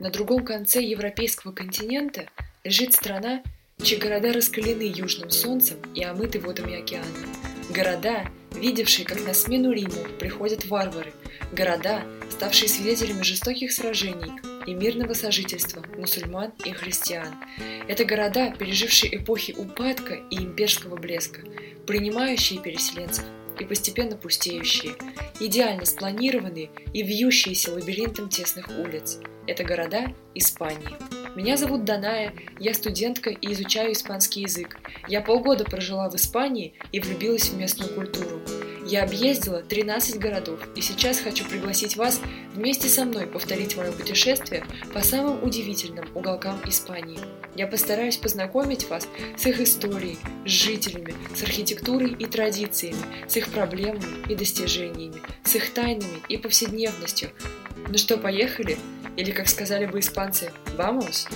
На другом конце европейского континента лежит страна, чьи города раскалены южным солнцем и омыты водами океана. Города, видевшие, как на смену Риму приходят варвары. Города, ставшие свидетелями жестоких сражений и мирного сожительства мусульман и христиан. Это города, пережившие эпохи упадка и имперского блеска, принимающие переселенцев и постепенно пустеющие, идеально спланированные и вьющиеся лабиринтом тесных улиц. Это города Испании. Меня зовут Даная, я студентка и изучаю испанский язык. Я полгода прожила в Испании и влюбилась в местную культуру. Я объездила 13 городов и сейчас хочу пригласить вас вместе со мной повторить мое путешествие по самым удивительным уголкам Испании. Я постараюсь познакомить вас с их историей, с жителями, с архитектурой и традициями, с их проблемами и достижениями, с их тайнами и повседневностью. Ну что, поехали? Или, как сказали бы испанцы, «Vamos!»